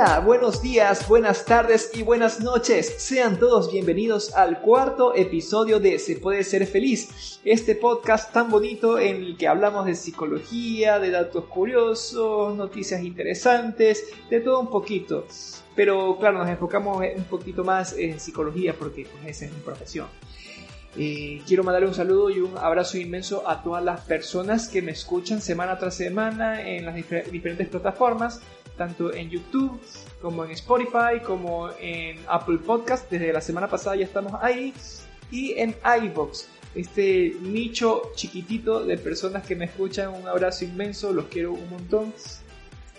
Hola, buenos días, buenas tardes y buenas noches. Sean todos bienvenidos al cuarto episodio de Se puede ser feliz, este podcast tan bonito en el que hablamos de psicología, de datos curiosos, noticias interesantes, de todo un poquito. Pero claro, nos enfocamos un poquito más en psicología porque pues, esa es mi profesión. Eh, quiero mandarle un saludo y un abrazo inmenso a todas las personas que me escuchan semana tras semana en las diferentes plataformas tanto en YouTube como en Spotify, como en Apple Podcast. Desde la semana pasada ya estamos ahí. Y en iBox, este nicho chiquitito de personas que me escuchan. Un abrazo inmenso, los quiero un montón.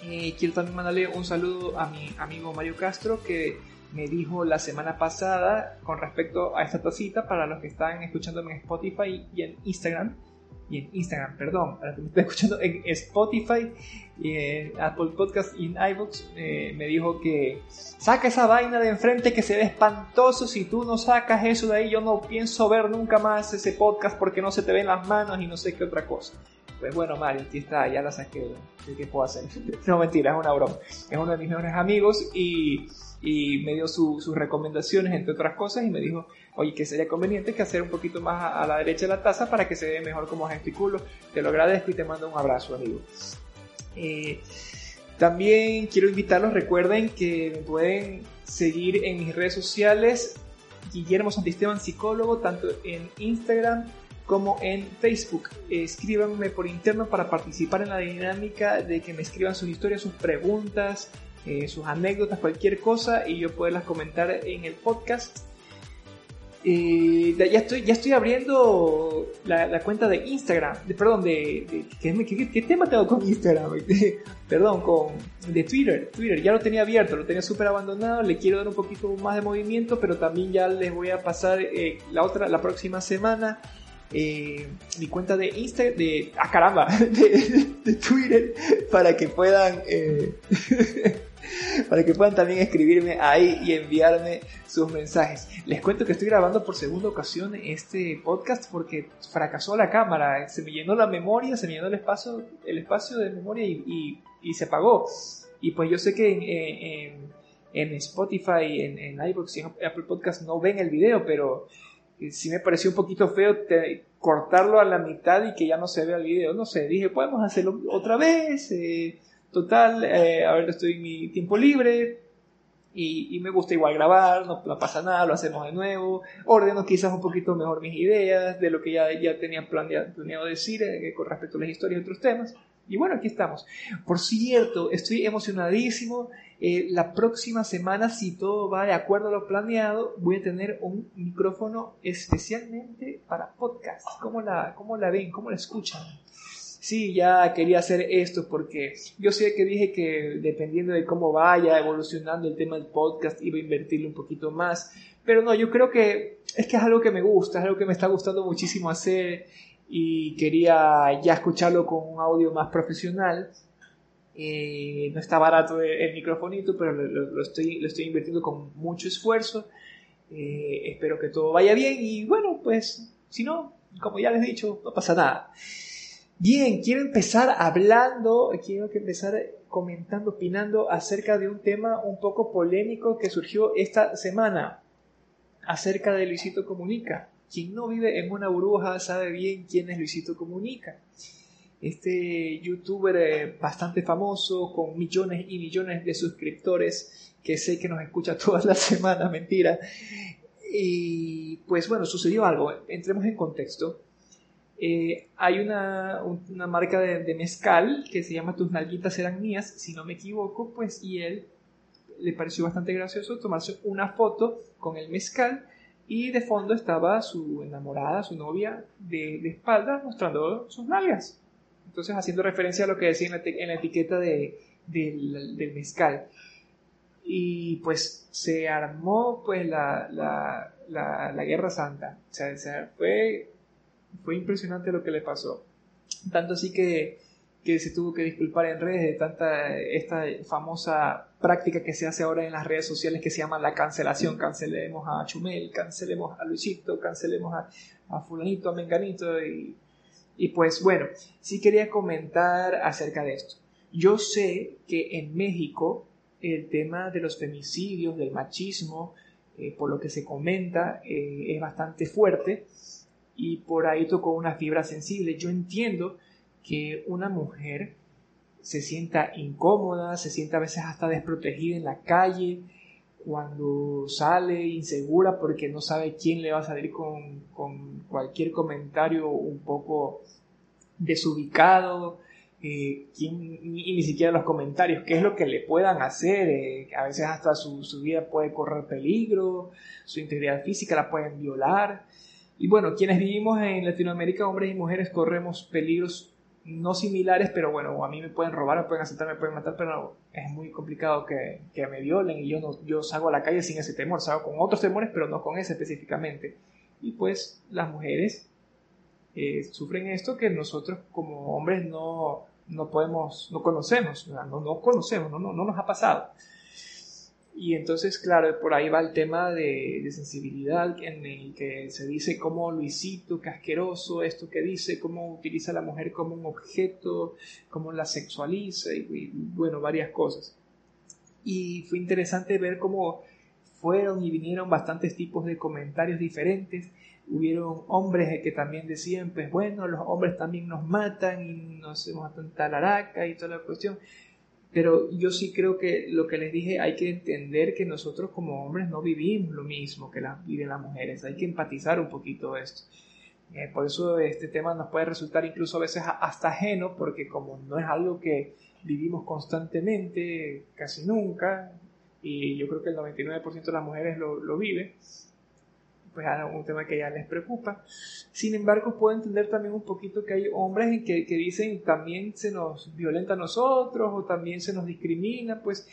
Eh, quiero también mandarle un saludo a mi amigo Mario Castro que me dijo la semana pasada con respecto a esta tacita para los que están escuchándome en Spotify y en Instagram y en Instagram, perdón, para que me esté escuchando en Spotify, en Apple Podcast y en iVoox, eh, me dijo que saca esa vaina de enfrente que se ve espantoso. Si tú no sacas eso de ahí, yo no pienso ver nunca más ese podcast porque no se te ven las manos y no sé qué otra cosa. Pues bueno, Mario, aquí está, ya la saqué. ¿Qué puedo hacer? no, mentira, es una broma. Es uno de mis mejores amigos y y me dio sus recomendaciones, entre otras cosas, y me dijo, oye, que sería conveniente que hacer un poquito más a, la derecha de la taza para que se vea mejor como gesticulo. Te lo agradezco y te mando un abrazo, amigo. Eh, también quiero invitarlos, recuerden que me pueden seguir en mis redes sociales, Guillermo Santisteban Psicólogo, tanto en Instagram como en Facebook. Escríbanme por interno para participar en la dinámica de que me escriban sus historias, sus preguntas, eh, sus anécdotas, cualquier cosa y yo poderlas comentar en el podcast. Eh, ya, estoy, abriendo la, cuenta de Instagram, perdón, de, ¿qué, tema tengo con Instagram? perdón, con de Twitter, Twitter, ya lo tenía abierto, lo tenía súper abandonado, le quiero dar un poquito más de movimiento, pero también ya les voy a pasar eh, la otra, la próxima semana. Mi cuenta de Instagram, de, ah caramba, de, Twitter, para que puedan para que puedan también escribirme ahí y enviarme sus mensajes. Les cuento que estoy grabando por segunda ocasión este podcast porque fracasó la cámara, se me llenó la memoria, se me llenó el espacio, el espacio de memoria y, se apagó. Y pues yo sé que en, en, Spotify, en, en iVoox y en Apple Podcast no ven el video, pero sí me pareció un poquito feo cortarlo a la mitad y que ya no se vea el video. No sé, dije, podemos hacerlo otra vez. Eh, Total, eh, a ver, estoy en mi tiempo libre y, me gusta igual grabar, no, pasa nada, lo hacemos de nuevo. Ordeno quizás un poquito mejor mis ideas de lo que ya, ya tenía planeado, planeado decir eh, con respecto a las historias y otros temas. Y bueno, aquí estamos. Por cierto, estoy emocionadísimo. Eh, la próxima semana, si todo va de acuerdo a lo planeado, voy a tener un micrófono especialmente para podcast. ¿Cómo la, cómo la ven? ¿Cómo la escuchan? sí, ya quería hacer esto porque yo sé que dije que dependiendo de cómo vaya evolucionando el tema del podcast iba a invertirle un poquito más, pero no, yo creo que es que es algo que me gusta, es algo que me está gustando muchísimo hacer y quería ya escucharlo con un audio más profesional. Eh, no está barato el, microfonito, pero lo, estoy, lo estoy invirtiendo con mucho esfuerzo. Eh, espero que todo vaya bien y bueno, pues si no, como ya les he dicho, no pasa nada. Bien, quiero empezar hablando, quiero que empezar comentando, opinando acerca de un tema un poco polémico que surgió esta semana, acerca de Luisito Comunica. Quien no vive en una burbuja sabe bien quién es Luisito Comunica. Este youtuber eh, bastante famoso, con millones y millones de suscriptores, que sé que nos escucha todas las semanas, mentira. Y pues bueno, sucedió algo, entremos en contexto. Eh, hay una, una marca de, mezcal que se llama Tus nalguitas eran mías, si no me equivoco, pues y él le pareció bastante gracioso tomarse una foto con el mezcal y de fondo estaba su enamorada, su novia, de, de espaldas mostrando sus nalgas. Entonces haciendo referencia a lo que decía en la, etiqueta de, del, del, mezcal. Y pues se armó pues la, la, la, la guerra santa. O sea, fue fue impresionante lo que le pasó. Tanto así que, que se tuvo que disculpar en redes de tanta esta famosa práctica que se hace ahora en las redes sociales que se llama la cancelación. Cancelemos a Chumel, cancelemos a Luisito, cancelemos a, a fulanito, a menganito y, y pues bueno, sí quería comentar acerca de esto. Yo sé que en México el tema de los femicidios, del machismo, eh, por lo que se comenta, eh, es bastante fuerte y por ahí tocó una fibra sensible. Yo entiendo que una mujer se sienta incómoda, se sienta a veces hasta desprotegida en la calle, cuando sale insegura porque no sabe quién le va a salir con, con cualquier comentario un poco desubicado, eh, y ni siquiera los comentarios, qué es lo que le puedan hacer, eh, a veces hasta su, su, vida puede correr peligro, su integridad física la pueden violar. Y bueno, quienes vivimos en Latinoamérica, hombres y mujeres, corremos peligros no similares, pero bueno, a mí me pueden robar, me pueden asaltar, me pueden matar, pero es muy complicado que, que me violen y yo, no, yo salgo a la calle sin ese temor, salgo con otros temores, pero no con ese específicamente. Y pues las mujeres eh, sufren esto que nosotros como hombres no, no podemos, no conocemos, no, no conocemos, no, no, no, nos ha pasado. Y entonces, claro, por ahí va el tema de, de, sensibilidad en el que se dice cómo Luisito, qué asqueroso, esto que dice, cómo utiliza a la mujer como un objeto, cómo la sexualiza y, y bueno, varias cosas. Y fue interesante ver cómo fueron y vinieron bastantes tipos de comentarios diferentes hubieron hombres que también decían, pues bueno, los hombres también nos matan y nos hacemos tanta laraca y toda la cuestión. Pero yo sí creo que lo que les dije, hay que entender que nosotros como hombres no vivimos lo mismo que las, viven las mujeres. Hay que empatizar un poquito esto. Eh, por eso este tema nos puede resultar incluso a veces hasta ajeno, porque como no es algo que vivimos constantemente, casi nunca, y yo creo que el 99% de las mujeres lo, lo vive, pues un tema que ya les preocupa. Sin embargo, puedo entender también un poquito que hay hombres que, que dicen también se nos violenta a nosotros o también se nos discrimina, pues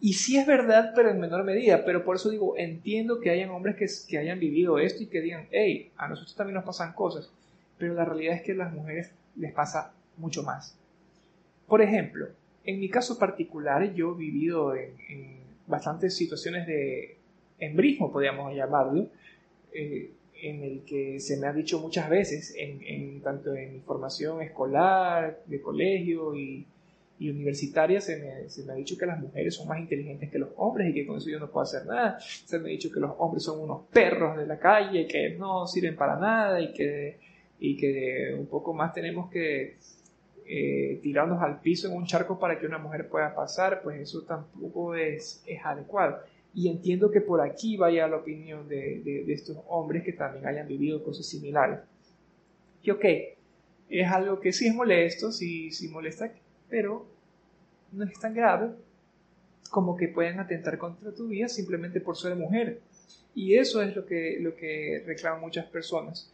y sí es verdad, pero en menor medida. Pero por eso digo, entiendo que hayan hombres que, que, hayan vivido esto y que digan, hey, a nosotros también nos pasan cosas. Pero la realidad es que a las mujeres les pasa mucho más. Por ejemplo, en mi caso particular, yo he vivido en, en bastantes situaciones de embrismo, podríamos llamarlo, eh, en el que se me ha dicho muchas veces, en, tanto en mi formación escolar, de colegio y, universitaria, se me, se me, ha dicho que las mujeres son más inteligentes que los hombres y que con eso yo no puedo hacer nada. Se me ha dicho que los hombres son unos perros de la calle que no sirven para nada y que, y que un poco más tenemos que eh, tirarnos al piso en un charco para que una mujer pueda pasar, pues eso tampoco es, es adecuado. Y entiendo que por aquí vaya la opinión de, de, estos hombres que también hayan vivido cosas similares. Y ok, es algo que sí es molesto, sí, sí molesta, pero no es tan grave como que puedan atentar contra tu vida simplemente por ser mujer. Y eso es lo que, lo que reclaman muchas personas.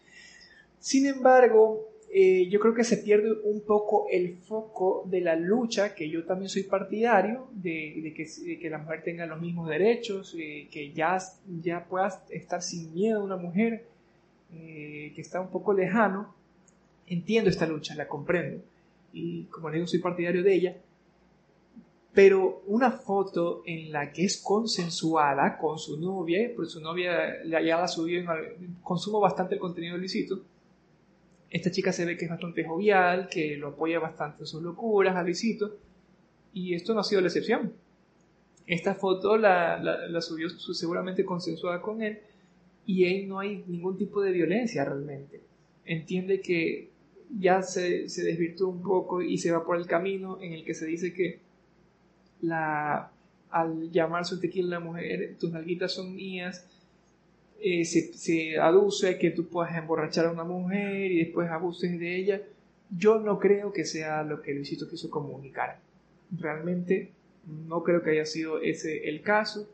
Sin embargo, eh, yo creo que se pierde un poco el foco de la lucha, que yo también soy partidario, de, que, la mujer tenga los mismos derechos, eh, que ya, ya pueda estar sin miedo una mujer, eh, que está un poco lejano. Entiendo esta lucha, la comprendo, y como les digo, soy partidario de ella, pero una foto en la que es consensuada con su novia, porque su novia ya la subió, en, consumo bastante el contenido ilícito, esta chica se ve que es bastante jovial, que lo apoya bastante en sus locuras, a Luisito, y esto no ha sido la excepción. Esta foto la, subió seguramente consensuada con él y ahí no hay ningún tipo de violencia realmente. Entiende que ya se, se desvirtuó un poco y se va por el camino en el que se dice que la, al llamarse tequila la mujer, tus nalguitas son mías, eh, se, aduce que tú puedas emborrachar a una mujer y después abuses de ella. Yo no creo que sea lo que Luisito quiso comunicar. Realmente no creo que haya sido ese el caso.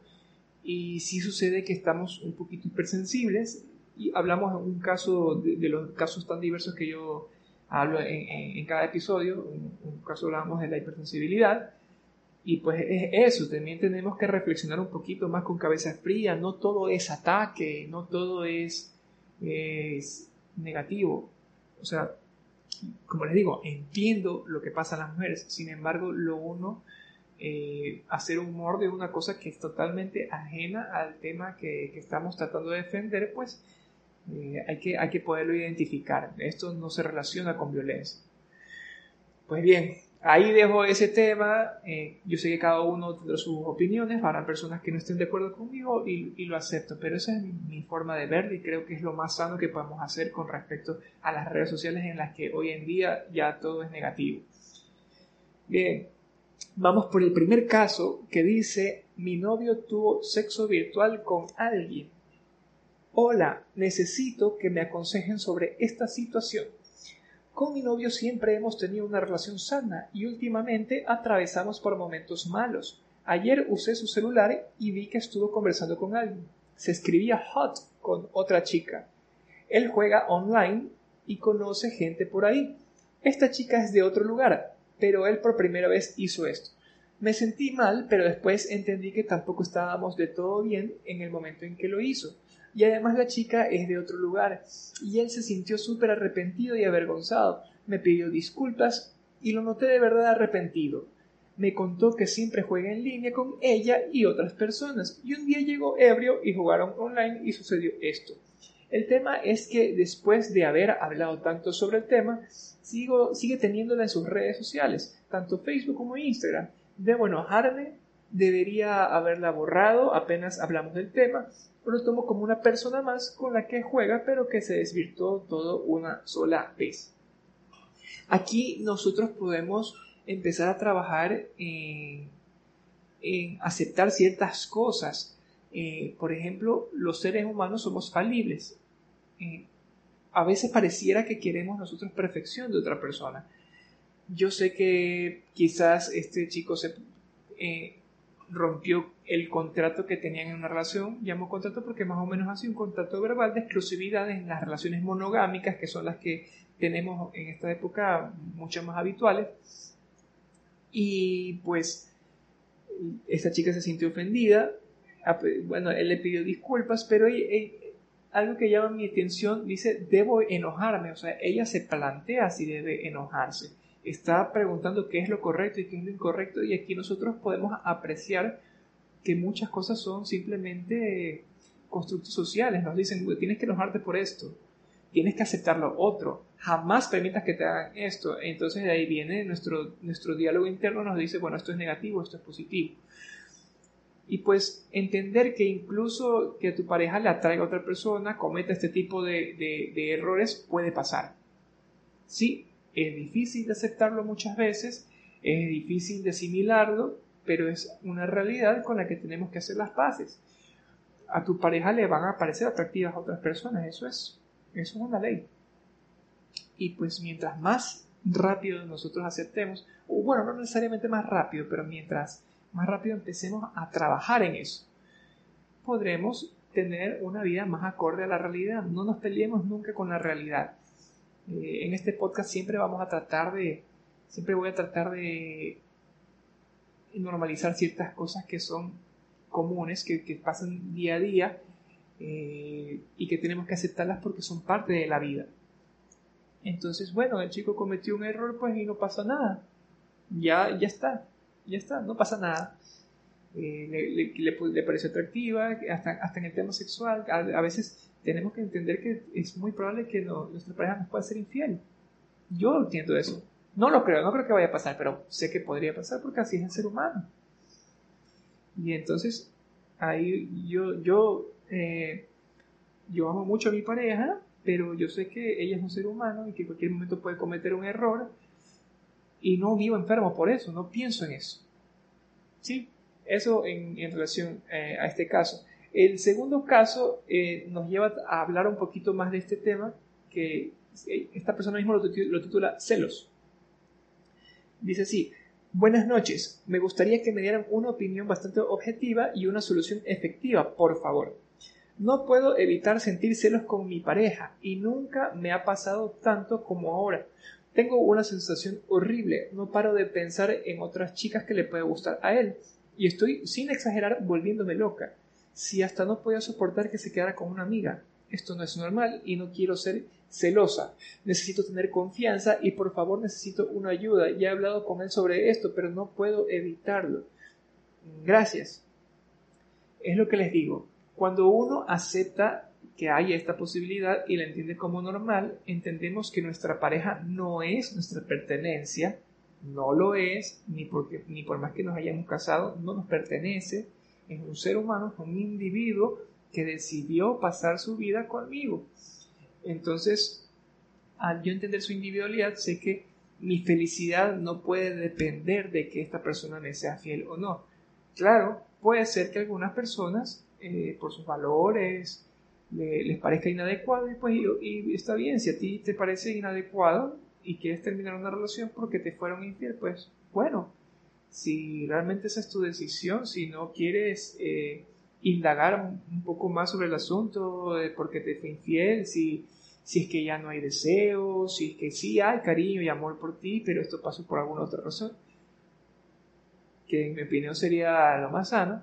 Y sí sucede que estamos un poquito hipersensibles y hablamos en un caso de, los casos tan diversos que yo hablo en, cada episodio. En un caso hablamos de la hipersensibilidad y pues es eso, también tenemos que reflexionar un poquito más con cabeza fría, no todo es ataque, no todo es, negativo. O sea, como les digo, entiendo lo que pasa a las mujeres, sin embargo, lo uno, eh, hacer humor de una cosa que es totalmente ajena al tema que, que estamos tratando de defender, pues eh, hay, que, hay que poderlo identificar. Esto no se relaciona con violencia. Pues bien, ahí dejo ese tema. Eh, yo sé que cada uno tendrá sus opiniones, habrá personas que no estén de acuerdo conmigo y, y, lo acepto, pero esa es mi forma de verlo y creo que es lo más sano que podemos hacer con respecto a las redes sociales en las que hoy en día ya todo es negativo. Bien, vamos por el primer caso que dice, mi novio tuvo sexo virtual con alguien. Hola, necesito que me aconsejen sobre esta situación. Con mi novio siempre hemos tenido una relación sana y últimamente atravesamos por momentos malos. Ayer usé su celular y vi que estuvo conversando con alguien. Se escribía hot con otra chica. Él juega online y conoce gente por ahí. Esta chica es de otro lugar, pero él por primera vez hizo esto. Me sentí mal, pero después entendí que tampoco estábamos de todo bien en el momento en que lo hizo y además la chica es de otro lugar, y él se sintió súper arrepentido y avergonzado, me pidió disculpas y lo noté de verdad arrepentido. Me contó que siempre juega en línea con ella y otras personas, y un día llegó ebrio y jugaron online y sucedió esto. El tema es que después de haber hablado tanto sobre el tema, sigo, sigue teniéndola en sus redes sociales, tanto Facebook como Instagram. Debo enojarme, debería haberla borrado apenas hablamos del tema, lo tomo como una persona más con la que juega, pero que se desvirtuó todo una sola vez. Aquí nosotros podemos empezar a trabajar en, aceptar ciertas cosas. Eh, por ejemplo, los seres humanos somos falibles. Eh, a veces pareciera que queremos nosotros perfección de otra persona. Yo sé que quizás este chico se, eh, rompió el contrato que tenían en una relación, llamo contrato porque más o menos hace un contrato verbal de exclusividad en las relaciones monogámicas, que son las que tenemos en esta época mucho más habituales. Y pues esta chica se sintió ofendida, bueno, él le pidió disculpas, pero algo que llama mi atención dice, debo enojarme, o sea, ella se plantea si debe enojarse está preguntando qué es lo correcto y qué es lo incorrecto y aquí nosotros podemos apreciar que muchas cosas son simplemente constructos sociales, nos dicen, tienes que enojarte por esto, tienes que aceptar lo otro, jamás permitas que te hagan esto, entonces de ahí viene nuestro, nuestro diálogo interno, nos dice, bueno, esto es negativo, esto es positivo. Y pues entender que incluso que a tu pareja le atraiga a otra persona, cometa este tipo de, de errores, puede pasar. Sí, es difícil de aceptarlo muchas veces, es difícil de asimilarlo, pero es una realidad con la que tenemos que hacer las paces. A tu pareja le van a parecer atractivas a otras personas, eso es, eso es una ley. Y pues mientras más rápido nosotros aceptemos, o bueno, no necesariamente más rápido, pero mientras más rápido empecemos a trabajar en eso, podremos tener una vida más acorde a la realidad. No nos peleemos nunca con la realidad. Eh, en este podcast siempre vamos a tratar de, siempre voy a tratar de normalizar ciertas cosas que son comunes, que, pasan día a día eh, y que tenemos que aceptarlas porque son parte de la vida. Entonces, bueno, el chico cometió un error, pues y no pasa nada. Ya, ya está, ya está, no pasa nada. Eh, le, pareció atractiva, hasta, hasta en el tema sexual, a veces tenemos que entender que es muy probable que nuestra pareja nos pueda ser infiel. Yo entiendo eso. No lo creo, no creo que vaya a pasar, pero sé que podría pasar porque así es el ser humano. Y entonces, ahí yo, yo, eh, yo amo mucho a mi pareja, pero yo sé que ella es un ser humano y que en cualquier momento puede cometer un error y no vivo enfermo por eso, no pienso en eso. Sí, eso en, relación eh, a este caso. El segundo caso eh, nos lleva a hablar un poquito más de este tema, que esta persona mismo lo, titula Celos. Dice así, buenas noches, me gustaría que me dieran una opinión bastante objetiva y una solución efectiva, por favor. No puedo evitar sentir celos con mi pareja y nunca me ha pasado tanto como ahora. Tengo una sensación horrible, no paro de pensar en otras chicas que le puede gustar a él y estoy, sin exagerar, volviéndome loca si hasta no podía soportar que se quedara con una amiga. Esto no es normal y no quiero ser celosa. Necesito tener confianza y por favor necesito una ayuda. Ya he hablado con él sobre esto, pero no puedo evitarlo. Gracias. Es lo que les digo. Cuando uno acepta que haya esta posibilidad y la entiende como normal, entendemos que nuestra pareja no es nuestra pertenencia, no lo es, ni, porque, ni por más que nos hayamos casado, no nos pertenece, es un ser humano, es un individuo que decidió pasar su vida conmigo. Entonces, al yo entender su individualidad, sé que mi felicidad no puede depender de que esta persona me sea fiel o no. Claro, puede ser que algunas personas, eh, por sus valores, les parezca inadecuado y pues y, está bien, si a ti te parece inadecuado y quieres terminar una relación porque te fueron infiel, pues bueno, si realmente esa es tu decisión, si no quieres eh, indagar un, poco más sobre el asunto de por qué te fue infiel, si, si es que ya no hay deseo, si es que sí hay cariño y amor por ti, pero esto pasó por alguna otra razón, que en mi opinión sería lo más sano.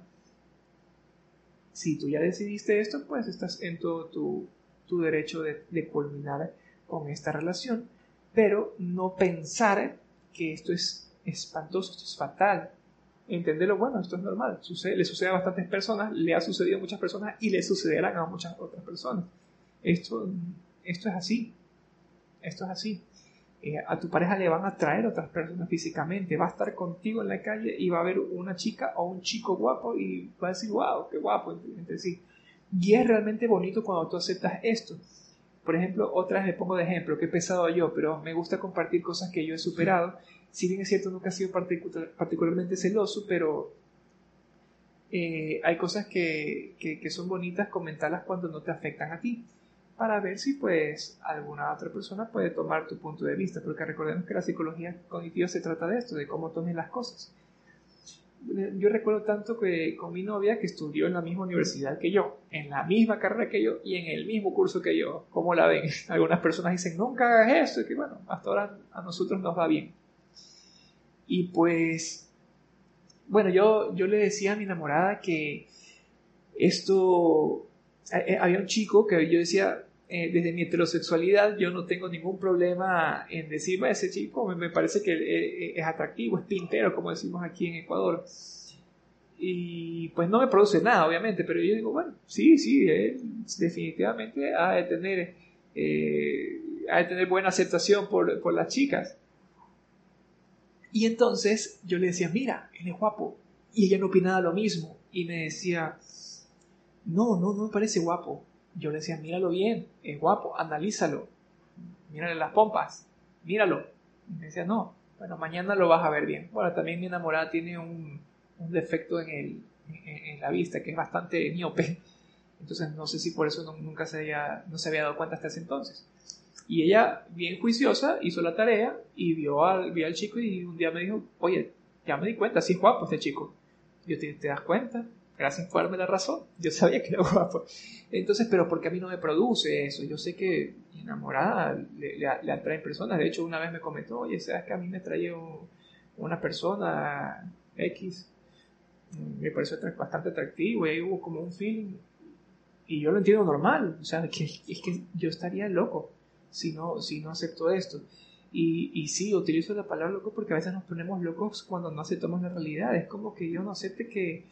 Si tú ya decidiste esto, pues estás en todo tu, tu derecho de, de culminar con esta relación, pero no pensar que esto es espantoso, esto es fatal, entenderlo, bueno, esto es normal, sucede, le sucede a bastantes personas, le ha sucedido a muchas personas y le sucederán a muchas otras personas. Esto, esto es así, esto es así. Eh, a tu pareja le van a traer otras personas físicamente, va a estar contigo en la calle y va a ver una chica o un chico guapo y va a decir, wow, qué guapo entre, sí. Y es realmente bonito cuando tú aceptas esto. Por ejemplo, otra vez le pongo de ejemplo, he pesado yo, pero me gusta compartir cosas que yo he superado si bien es cierto, nunca he sido particularmente celoso, pero eh, hay cosas que, son bonitas comentarlas cuando no te afectan a ti, para ver si pues alguna otra persona puede tomar tu punto de vista, porque recordemos que la psicología cognitiva se trata de esto, de cómo tomes las cosas. Yo recuerdo tanto que con mi novia que estudió en la misma universidad que yo, en la misma carrera que yo y en el mismo curso que yo. ¿Cómo la ven? Algunas personas dicen, nunca hagas eso, y que bueno, hasta ahora a nosotros nos va bien. Y pues, bueno, yo, yo le decía a mi enamorada que esto, eh, eh, había un chico que yo decía, eh, desde mi heterosexualidad yo no tengo ningún problema en decirme a ese chico me, parece que es atractivo, es pintero, como decimos aquí en Ecuador. Y pues no me produce nada, obviamente, pero yo digo, bueno, sí, sí, él definitivamente ha de tener, de tener buena aceptación por, por las chicas. Y entonces yo le decía, mira, él es guapo. Y ella no opinaba lo mismo. Y me decía, no, no, no me parece guapo. Yo le decía, míralo bien, es guapo, analízalo. Mírale las pompas, míralo. Y me decía, no, bueno, mañana lo vas a ver bien. Bueno, también mi enamorada tiene un, defecto en, el, en, la vista que es bastante miope. Entonces no sé si por eso nunca se había, no se había dado cuenta hasta ese entonces. Y ella, bien juiciosa, hizo la tarea y vio al, vio al chico y un día me dijo, oye, ya me di cuenta, sí es guapo este chico. Yo te, te das cuenta, gracias por darme la razón. Yo sabía que era guapo. Entonces, pero porque a mí no me produce eso. Yo sé que enamorada le, le, atraen personas. De hecho, una vez me comentó, oye, sabes que a mí me trae una persona X. Me pareció bastante atractivo y ahí hubo como un feeling. Y yo lo entiendo normal. O sea, que, es que yo estaría loco si no, si no acepto esto. Y, y sí, utilizo la palabra loco porque a veces nos ponemos locos cuando no aceptamos la realidad. Es como que yo no acepte que,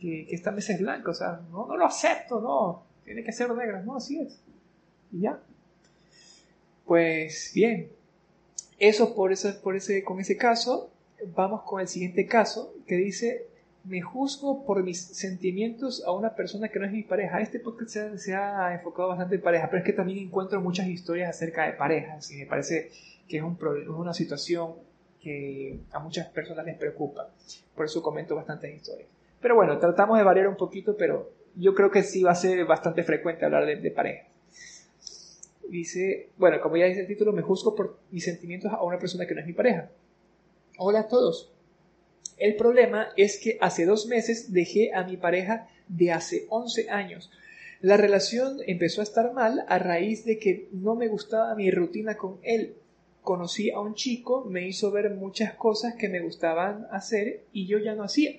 que, esta mesa es blanca. O sea, no, no lo acepto, no. Tiene que ser negra. No, así es. Y ya. Pues bien. Eso por, eso, por ese, con ese caso. Vamos con el siguiente caso que dice me juzgo por mis sentimientos a una persona que no es mi pareja. Este podcast se ha, enfocado bastante en pareja, pero es que también encuentro muchas historias acerca de parejas y me parece que es, un una situación que a muchas personas les preocupa. Por eso comento bastantes historias. Pero bueno, tratamos de variar un poquito, pero yo creo que sí va a ser bastante frecuente hablar de, de pareja. Dice, bueno, como ya dice el título, me juzgo por mis sentimientos a una persona que no es mi pareja. Hola a todos. El problema es que hace dos meses dejé a mi pareja de hace 11 años. La relación empezó a estar mal a raíz de que no me gustaba mi rutina con él. Conocí a un chico, me hizo ver muchas cosas que me gustaban hacer y yo ya no hacía.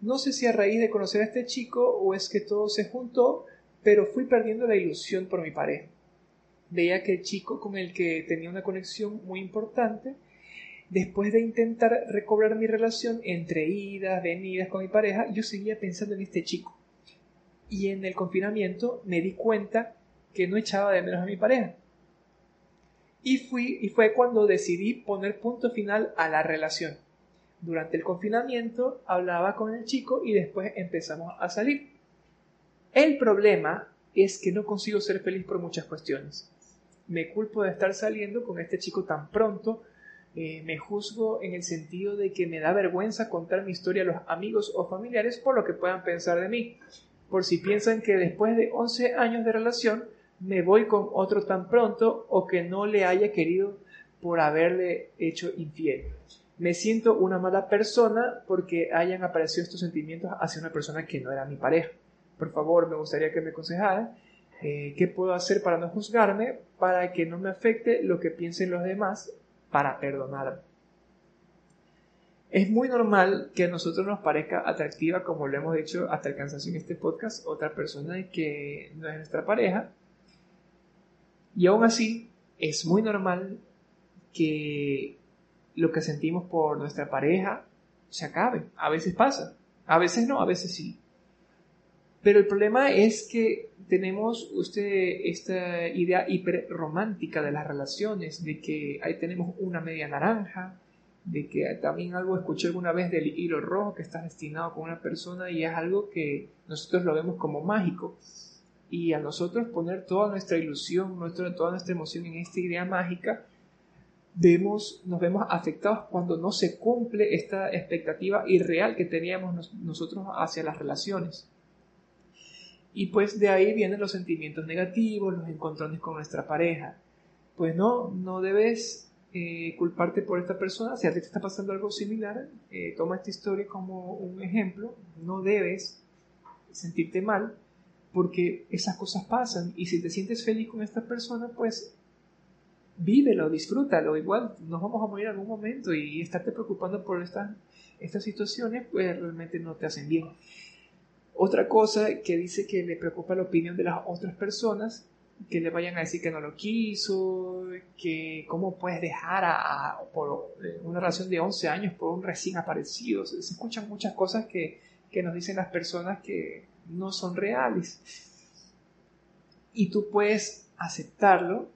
No sé si a raíz de conocer a este chico o es que todo se juntó, pero fui perdiendo la ilusión por mi pareja. Veía que el chico con el que tenía una conexión muy importante después de intentar recobrar mi relación entre idas, venidas con mi pareja, yo seguía pensando en este chico. Y en el confinamiento me di cuenta que no echaba de menos a mi pareja. Y, fui, y fue cuando decidí poner punto final a la relación. Durante el confinamiento hablaba con el chico y después empezamos a salir. El problema es que no consigo ser feliz por muchas cuestiones. Me culpo de estar saliendo con este chico tan pronto, eh, me juzgo en el sentido de que me da vergüenza contar mi historia a los amigos o familiares por lo que puedan pensar de mí, por si piensan que después de 11 años de relación me voy con otro tan pronto o que no le haya querido por haberle hecho infiel. Me siento una mala persona porque hayan aparecido estos sentimientos hacia una persona que no era mi pareja. Por favor, me gustaría que me aconsejaran eh, qué puedo hacer para no juzgarme, para que no me afecte lo que piensen los demás, para perdonarme. Es muy normal que a nosotros nos parezca atractiva, como lo hemos dicho hasta el cansancio en este podcast, otra persona que no es nuestra pareja. Y aún así, es muy normal que lo que sentimos por nuestra pareja se acabe. A veces pasa, a veces no, a veces sí. Pero el problema es que tenemos usted esta idea hiper romántica de las relaciones, de que ahí tenemos una media naranja, de que también algo escuché alguna vez del hilo rojo que está destinado con una persona y es algo que nosotros lo vemos como mágico. Y a nosotros poner toda nuestra ilusión, nuestra, toda nuestra emoción en esta idea mágica, vemos, nos vemos afectados cuando no se cumple esta expectativa irreal que teníamos nosotros hacia las relaciones. Y pues de ahí vienen los sentimientos negativos, los encontrones con nuestra pareja. Pues no, no debes eh, culparte por esta persona. Si a ti te está pasando algo similar, eh, toma esta historia como un ejemplo. No debes sentirte mal porque esas cosas pasan. Y si te sientes feliz con esta persona, pues vívelo, disfrútalo. Igual nos vamos a morir en algún momento y estarte preocupando por estas, estas situaciones, pues realmente no te hacen bien. Otra cosa que dice que le preocupa la opinión de las otras personas que le vayan a decir que no lo quiso, que cómo puedes dejar a, por eh, una relación de 11 años por un recién aparecido. Se, escuchan muchas cosas que, que nos dicen las personas que no son reales. Y tú puedes aceptarlo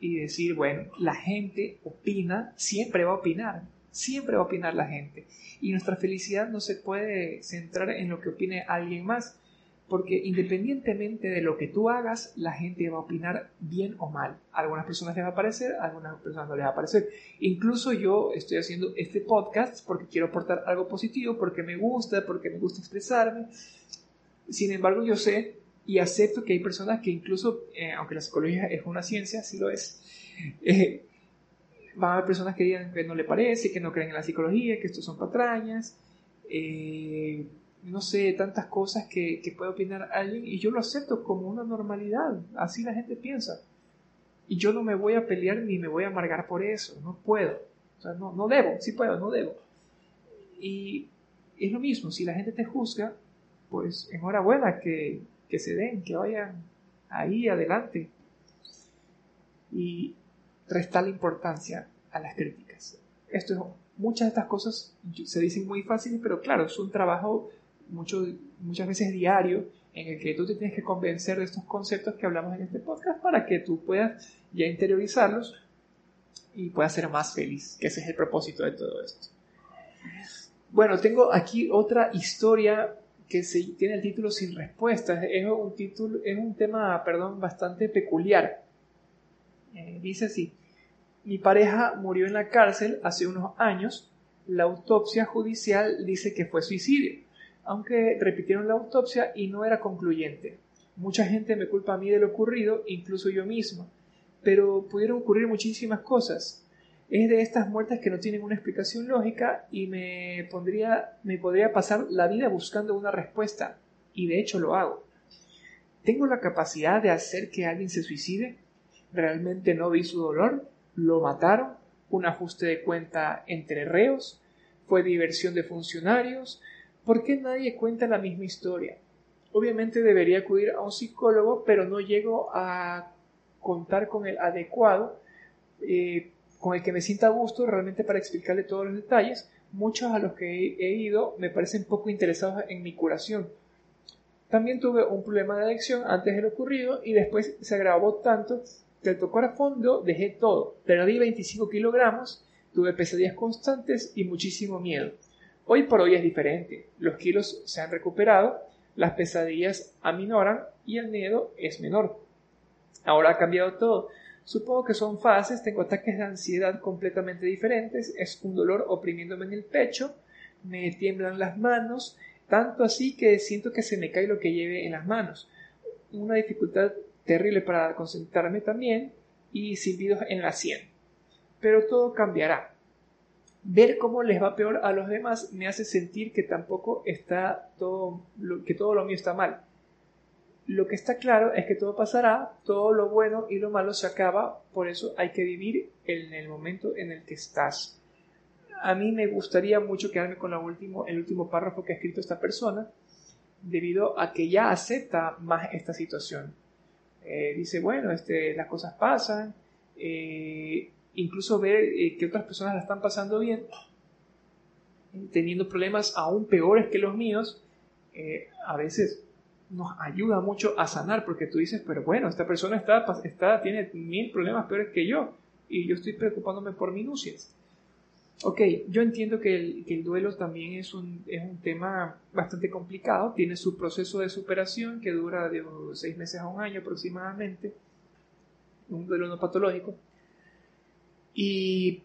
y decir, bueno, la gente opina, siempre va a opinar, siempre va a opinar la gente. Y nuestra felicidad no se puede centrar en lo que opine alguien más porque independientemente de lo que tú hagas, la gente va a opinar bien o mal. A algunas personas les va a parecer, a algunas personas no les va a parecer. Incluso yo estoy haciendo este podcast porque quiero aportar algo positivo, porque me gusta, porque me gusta expresarme. Sin embargo, yo sé y acepto que hay personas que incluso, eh, aunque la psicología es una ciencia, sí lo es, eh, van a haber personas que digan que no le parece, que no creen en la psicología, que esto son patrañas. Eh, no sé, tantas cosas que, puede opinar alguien y yo lo acepto como una normalidad, así la gente piensa. Y yo no me voy a pelear ni me voy a amargar por eso, no puedo. O sea, no, no debo, sí puedo, no debo. Y es lo mismo, si la gente te juzga, pues enhorabuena que, que se den, que vayan ahí adelante. Y la importancia a las críticas. Esto es, muchas de estas cosas se dicen muy fáciles, pero claro, es un trabajo mucho, muchas veces diario en el que tú te tienes que convencer de estos conceptos que hablamos en este podcast para que tú puedas ya interiorizarlos y puedas ser más feliz, que ese es el propósito de todo esto. Bueno, tengo aquí otra historia que tiene el título Sin respuestas. Es un, título, es un tema perdón, bastante peculiar. Eh, dice así, mi pareja murió en la cárcel hace unos años. La autopsia judicial dice que fue suicidio aunque repitieron la autopsia y no era concluyente. Mucha gente me culpa a mí de lo ocurrido, incluso yo mismo, pero pudieron ocurrir muchísimas cosas. Es de estas muertes que no tienen una explicación lógica y me, pondría, me podría pasar la vida buscando una respuesta, y de hecho lo hago. ¿Tengo la capacidad de hacer que alguien se suicide? ¿Realmente no vi su dolor? ¿Lo mataron? ¿Un ajuste de cuenta entre reos? ¿Fue diversión de funcionarios? ¿Por qué nadie cuenta la misma historia? Obviamente debería acudir a un psicólogo, pero no llego a contar con el adecuado, eh, con el que me sienta a gusto realmente para explicarle todos los detalles. Muchos a los que he, ido me parecen poco interesados en mi curación. También tuve un problema de adicción antes de lo ocurrido y después se agravó tanto al tocar a fondo dejé todo. Perdí 25 kilogramos, tuve pesadillas constantes y muchísimo miedo. Hoy por hoy es diferente. Los kilos se han recuperado, las pesadillas aminoran y el miedo es menor. Ahora ha cambiado todo. Supongo que son fases, tengo ataques de ansiedad completamente diferentes, es un dolor oprimiéndome en el pecho, me tiemblan las manos, tanto así que siento que se me cae lo que lleve en las manos. Una dificultad terrible para concentrarme también y silbidos en la sien. Pero todo cambiará. Ver cómo les va peor a los demás me hace sentir que tampoco está todo, que todo lo mío está mal. Lo que está claro es que todo pasará, todo lo bueno y lo malo se acaba, por eso hay que vivir en el momento en el que estás. A mí me gustaría mucho quedarme con la último, el último párrafo que ha escrito esta persona, debido a que ya acepta más esta situación. Eh, dice, bueno, este, las cosas pasan, eh, incluso ver eh, que otras personas la están pasando bien, teniendo problemas aún peores que los míos, a veces nos ayuda mucho a sanar porque tú dices, pero bueno, esta persona está, está, tiene mil problemas peores que yo y yo estoy preocupándome por minucias. Ok, yo entiendo que el, duelo también es un, es un, tema bastante complicado, tiene su proceso de superación que dura de seis meses a un año aproximadamente, un duelo no patológico, y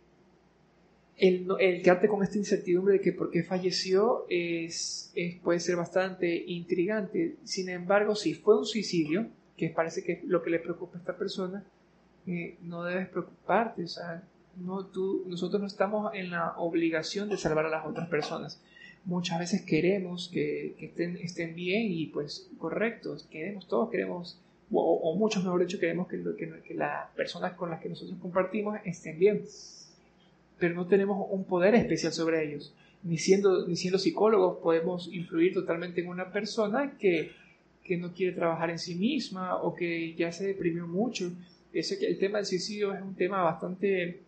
el, el, quedarte con esta incertidumbre de que por qué falleció es, puede ser bastante intrigante. Sin embargo, si fue un suicidio, que parece que es lo que le preocupa a esta persona, eh, no debes preocuparte. O sea, no, tú, nosotros no estamos en la obligación de salvar a las otras personas. Muchas veces queremos que, estén, estén, bien y pues correctos, queremos, todos queremos, o, muchos mejor dicho, queremos que, que, que las personas con las que nosotros compartimos estén bien pero no tenemos un poder especial sobre ellos. Ni siendo, ni siendo psicólogos podemos influir totalmente en una persona que, que no quiere trabajar en sí misma o que ya se deprimió mucho. Ese, el tema del suicidio es un tema bastante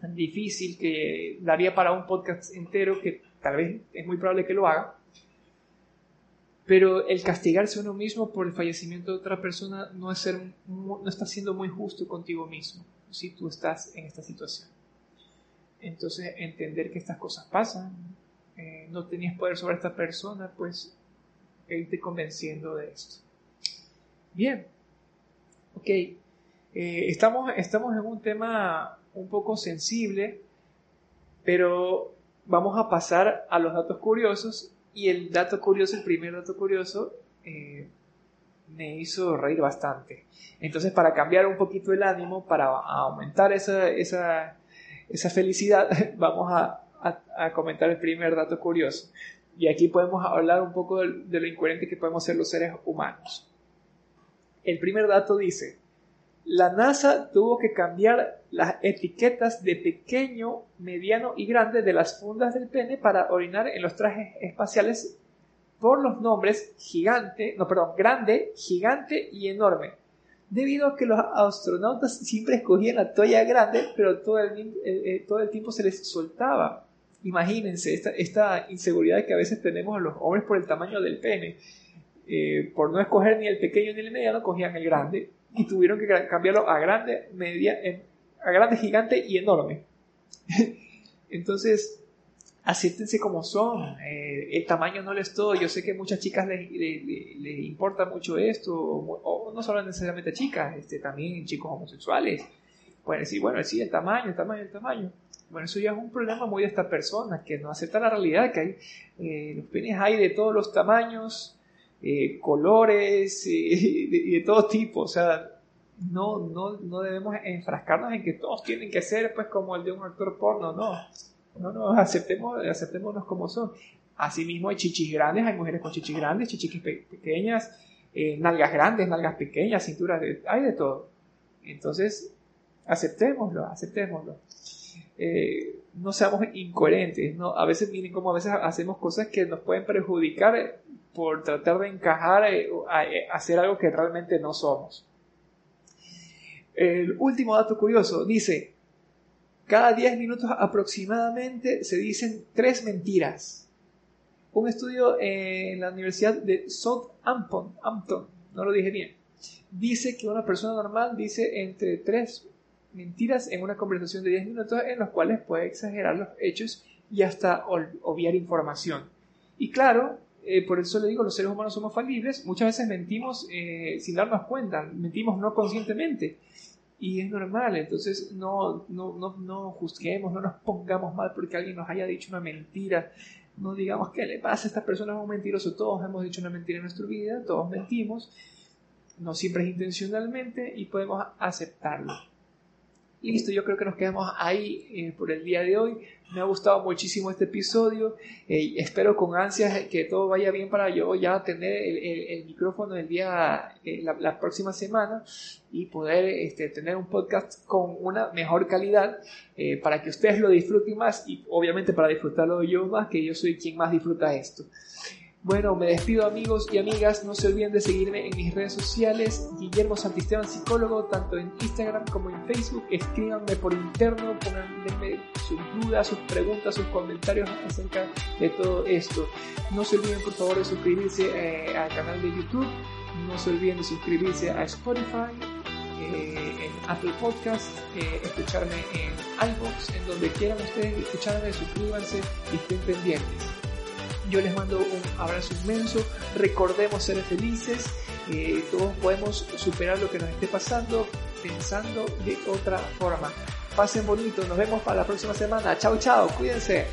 difícil que daría para un podcast entero que tal vez es muy probable que lo haga. Pero el castigarse a uno mismo por el fallecimiento de otra persona no, es ser, no está siendo muy justo contigo mismo si tú estás en esta situación. Entonces, entender que estas cosas pasan, eh, no tenías poder sobre esta persona, pues irte convenciendo de esto. Bien, ok, eh, estamos, estamos en un tema un poco sensible, pero vamos a pasar a los datos curiosos y el dato curioso, el primer dato curioso, eh, me hizo reír bastante. Entonces, para cambiar un poquito el ánimo, para aumentar esa, esa esa felicidad, vamos a, comentar el primer dato curioso. Y aquí podemos hablar un poco de, lo incoherente que podemos ser los seres humanos. El primer dato dice, la NASA tuvo que cambiar las etiquetas de pequeño, mediano y grande de las fundas del pene para orinar en los trajes espaciales por los nombres gigante, no, perdón, grande, gigante y enorme debido a que los astronautas siempre escogían la toalla grande, pero todo el, eh, eh, todo el tiempo se les soltaba. Imagínense esta, esta, inseguridad que a veces tenemos los hombres por el tamaño del pene. Eh, por no escoger ni el pequeño ni el mediano, cogían el grande y tuvieron que cambiarlo a grande, media, a grande, gigante y enorme. Entonces, acéptense como son. Eh, el tamaño no les todo. Yo sé que a muchas chicas les, importa mucho esto, o, no solo necesariamente chicas, este, también chicos homosexuales. Pueden decir, bueno, sí, el tamaño, el tamaño, el tamaño. Bueno, eso ya es un problema muy de esta persona, que no acepta la realidad, que hay, eh, los penes hay de todos los tamaños, eh, colores y de, todo tipo. O sea, no, no, no debemos enfrascarnos en que todos tienen que ser pues como el de un actor porno, no no, no, aceptemos, aceptémonos como son. Asimismo hay chichis grandes, hay mujeres con chichis grandes, chichis pequeñas, eh, nalgas grandes, nalgas pequeñas, cinturas, de, hay de todo. Entonces, aceptémoslo, aceptémoslo. Eh, no seamos incoherentes, ¿no? A veces, miren cómo a veces hacemos cosas que nos pueden perjudicar por tratar de encajar, eh, hacer algo que realmente no somos. El último dato curioso dice, cada 10 minutos aproximadamente se dicen tres mentiras. Un estudio en la Universidad de Southampton, Hampton, no lo dije bien, dice que una persona normal dice entre tres mentiras en una conversación de 10 minutos en los cuales puede exagerar los hechos y hasta obviar información. Y claro, eh, por eso le digo, los seres humanos somos falibles, muchas veces mentimos eh, sin darnos cuenta, mentimos no conscientemente. Y es normal, entonces no, no, no, no juzguemos, no nos pongamos mal porque alguien nos haya dicho una mentira. No digamos, ¿qué le pasa a esta persona? Es un mentiroso. Todos hemos dicho una mentira en nuestra vida, todos mentimos. No siempre es intencionalmente y podemos aceptarlo. Listo, yo creo que nos quedamos ahí eh, por el día de hoy. Me ha gustado muchísimo este episodio. Eh, espero con ansias que todo vaya bien para yo ya tener el, micrófono el día, eh, la, próxima semana y poder este, tener un podcast con una mejor calidad para que ustedes lo disfruten más y obviamente para disfrutarlo yo más, que yo soy quien más disfruta esto. Bueno, me despido amigos y amigas, no se olviden de seguirme en mis redes sociales, Guillermo Santisteban Psicólogo, tanto en Instagram como en Facebook, escríbanme por interno, pónganme sus dudas, sus preguntas, sus comentarios acerca de todo esto. No se olviden por favor de suscribirse eh, al canal de YouTube, no se olviden de suscribirse a Spotify, eh, en Apple Podcast, eh, escucharme en iVoox, en donde quieran ustedes escucharme, suscríbanse y estén pendientes. Yo les mando un abrazo inmenso. Recordemos ser felices. Eh, todos podemos superar lo que nos esté pasando pensando de otra forma. Pasen bonito. Nos vemos para la próxima semana. Chao, chao. Cuídense.